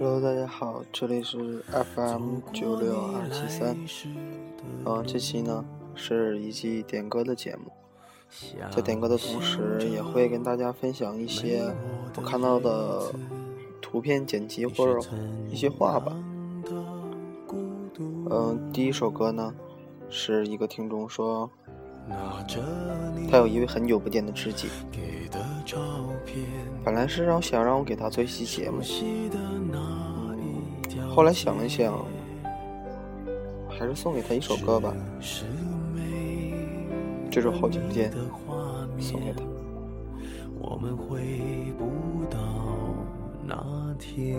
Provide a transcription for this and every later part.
Hello，大家好，这里是 FM 九六二七三。嗯，这期呢是一期点歌的节目，在点歌的同时，也会跟大家分享一些我看到的图片剪辑或者一些话吧。嗯，第一首歌呢是一个听众说，他有一位很久不见的知己。本来是让想让我给他做一期节目，后来想了想，还是送给他一首歌吧。这首好久不见，送给他。我们回不到那天，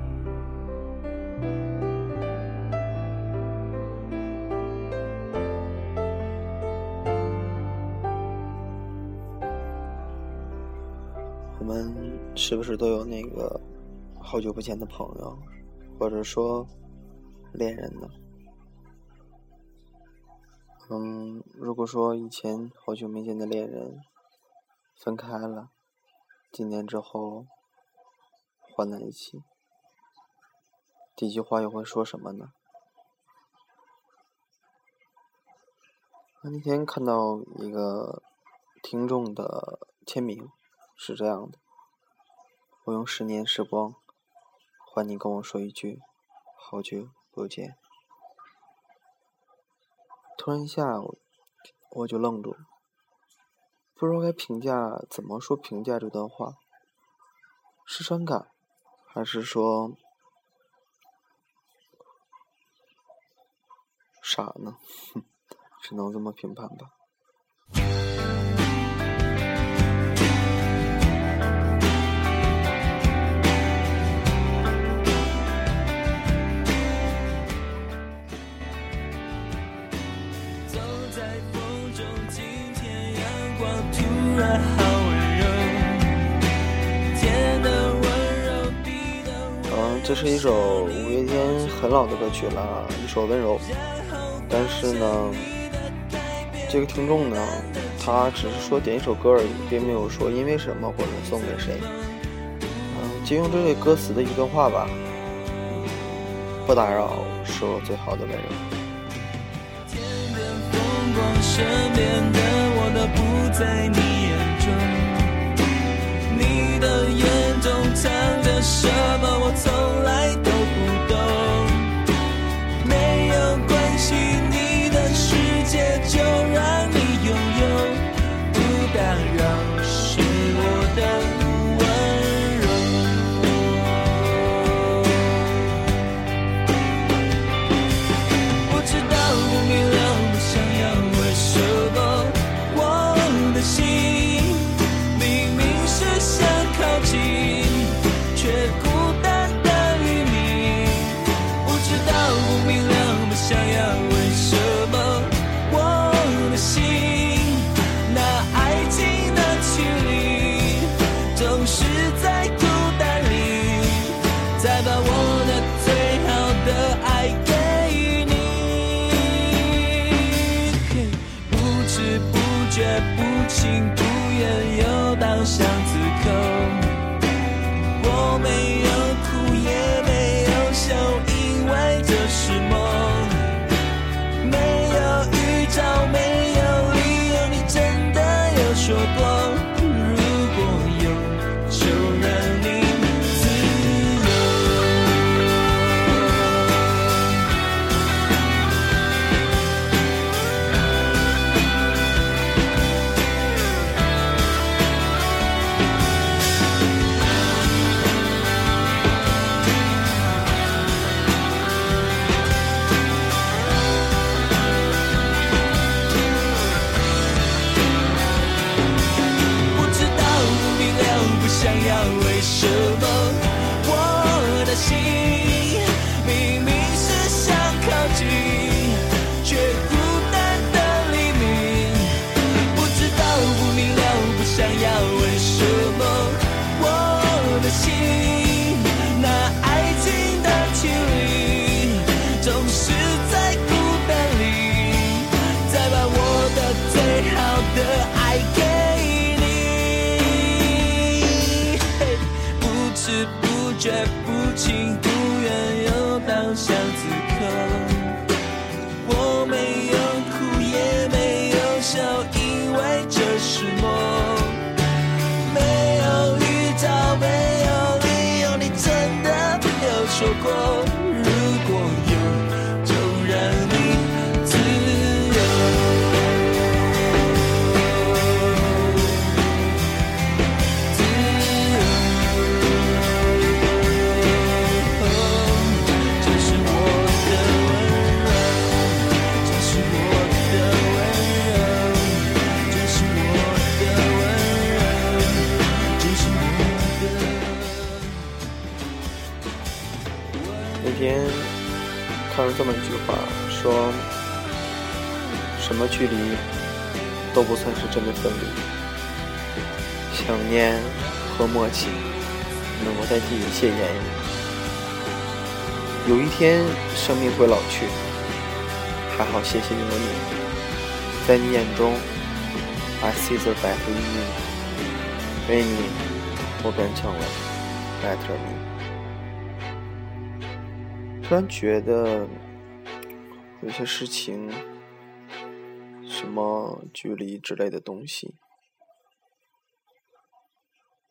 是不是都有那个好久不见的朋友，或者说恋人呢？嗯，如果说以前好久没见的恋人分开了，几年之后换在一起，第一句话又会说什么呢？那天看到一个听众的签名。是这样的，我用十年时光换你跟我说一句“好久不见”。突然一下，我就愣住了，不知道该评价怎么说评价这段话，是伤感，还是说傻呢？哼，只能这么评判吧。这是一首五月天很老的歌曲了，一首《温柔》。但是呢，这个听众呢，他只是说点一首歌而已，并没有说因为什么或者送给谁。嗯，借用这个歌词的一段话吧：不打扰是我最好的温柔。身边的我都看了这么一句话说：“什么距离都不算是真的分离，想念和默契能够代替一切言语。有一天，生命会老去，还好，谢谢有你，在你眼中，I see the better in you。为你，我变成了 better me。突然觉得。”有些事情，什么距离之类的东西，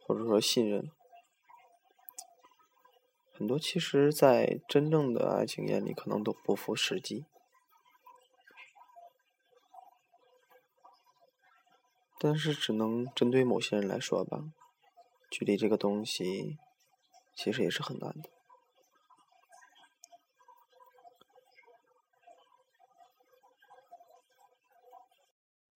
或者说信任，很多其实，在真正的爱情眼里，可能都不符实际。但是，只能针对某些人来说吧，距离这个东西，其实也是很难的。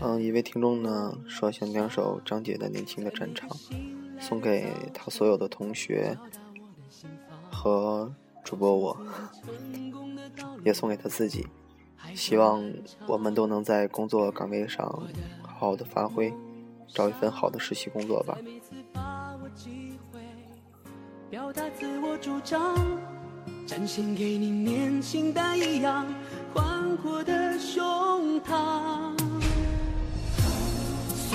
嗯，一位听众呢说想两首张杰的《年轻的战场》，送给他所有的同学和主播我，也送给他自己。希望我们都能在工作岗位上好好的发挥，找一份好的实习工作吧。表达自我主张，展现给你年轻的一样宽阔的胸膛。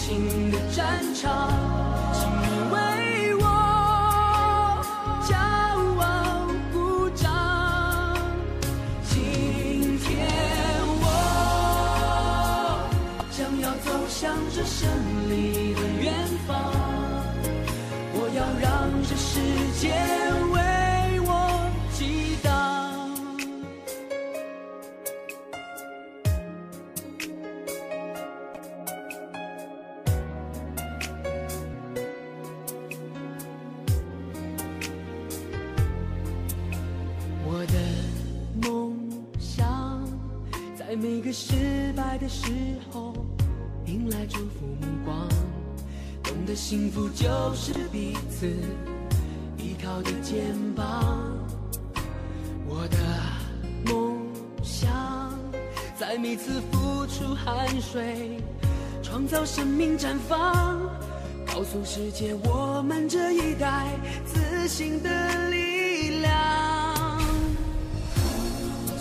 新的战场，请你为我骄傲鼓掌。今天我将要走向这胜利的远方，我要让这世界。就是彼此依靠的肩膀。我的梦想，在每次付出汗水，创造生命绽放，告诉世界我们这一代自信的力量。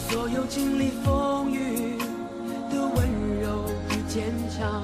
所有经历风雨的温柔与。坚强，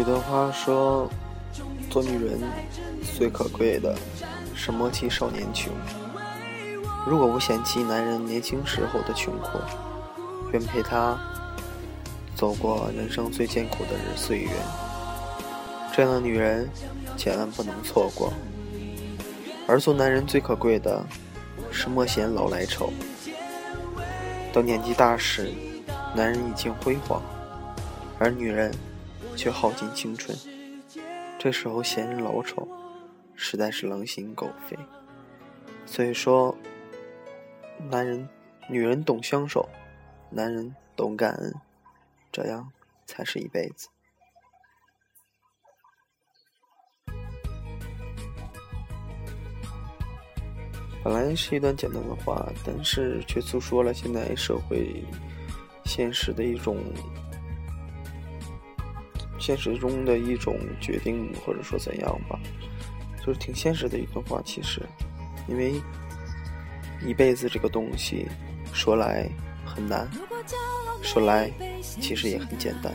有段话说，做女人。最可贵的是莫欺少年穷。如果不嫌弃男人年轻时候的穷苦，愿陪他走过人生最艰苦的日岁月。这样的女人千万不能错过。而做男人最可贵的是莫嫌老来丑。等年纪大时，男人已经辉煌，而女人却耗尽青春。这时候嫌人老丑。实在是狼心狗肺，所以说，男人、女人懂相守，男人懂感恩，这样才是一辈子。本来是一段简单的话，但是却诉说了现在社会现实的一种现实中的一种决定，或者说怎样吧。就是挺现实的一段话，其实，因为一辈子这个东西说来很难，说来其实也很简单。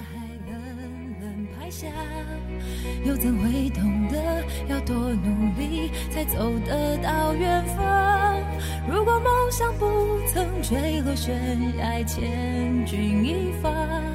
又怎会懂得要多努力才走得到远方？如果梦想不曾坠落悬崖，千钧一发。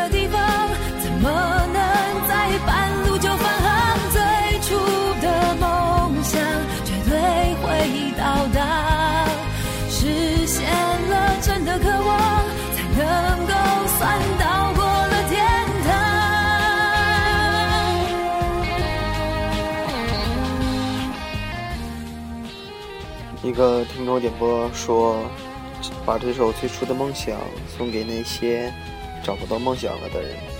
的地方，怎么能在半路就返航？最初的梦想绝对会到达，实现了真的渴望，才能够算到过了天堂。一个听众点播说。把这首最初的梦想送给那些找不到梦想了的人。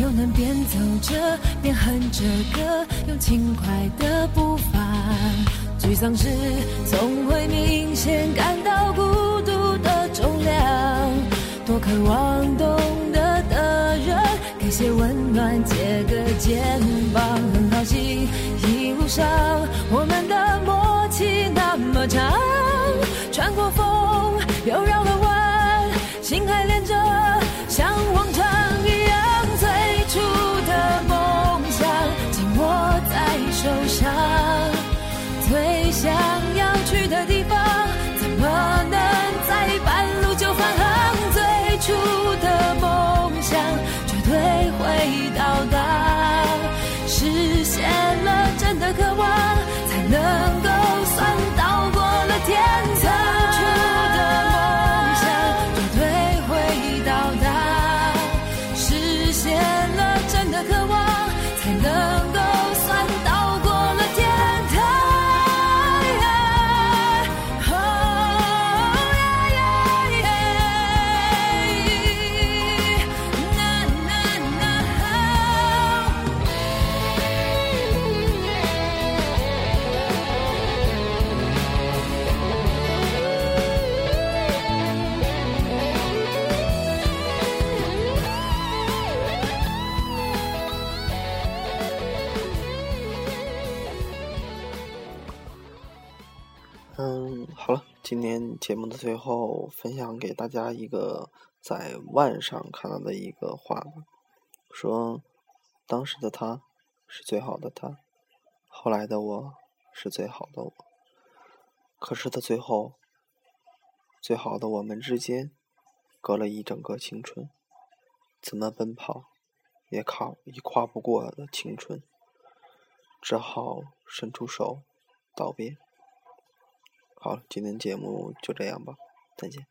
又能边走着边哼着歌，用轻快的步伐。沮丧时总会明显感到孤独的重量，多渴望懂得的人，给。些温暖，借个肩膀，嗯，好了，今天节目的最后，分享给大家一个在万上看到的一个话，说当时的他是最好的他，后来的我是最好的我，可是到最后，最好的我们之间隔了一整个青春，怎么奔跑也跨也跨不过的青春，只好伸出手道别。好，今天节目就这样吧，再见。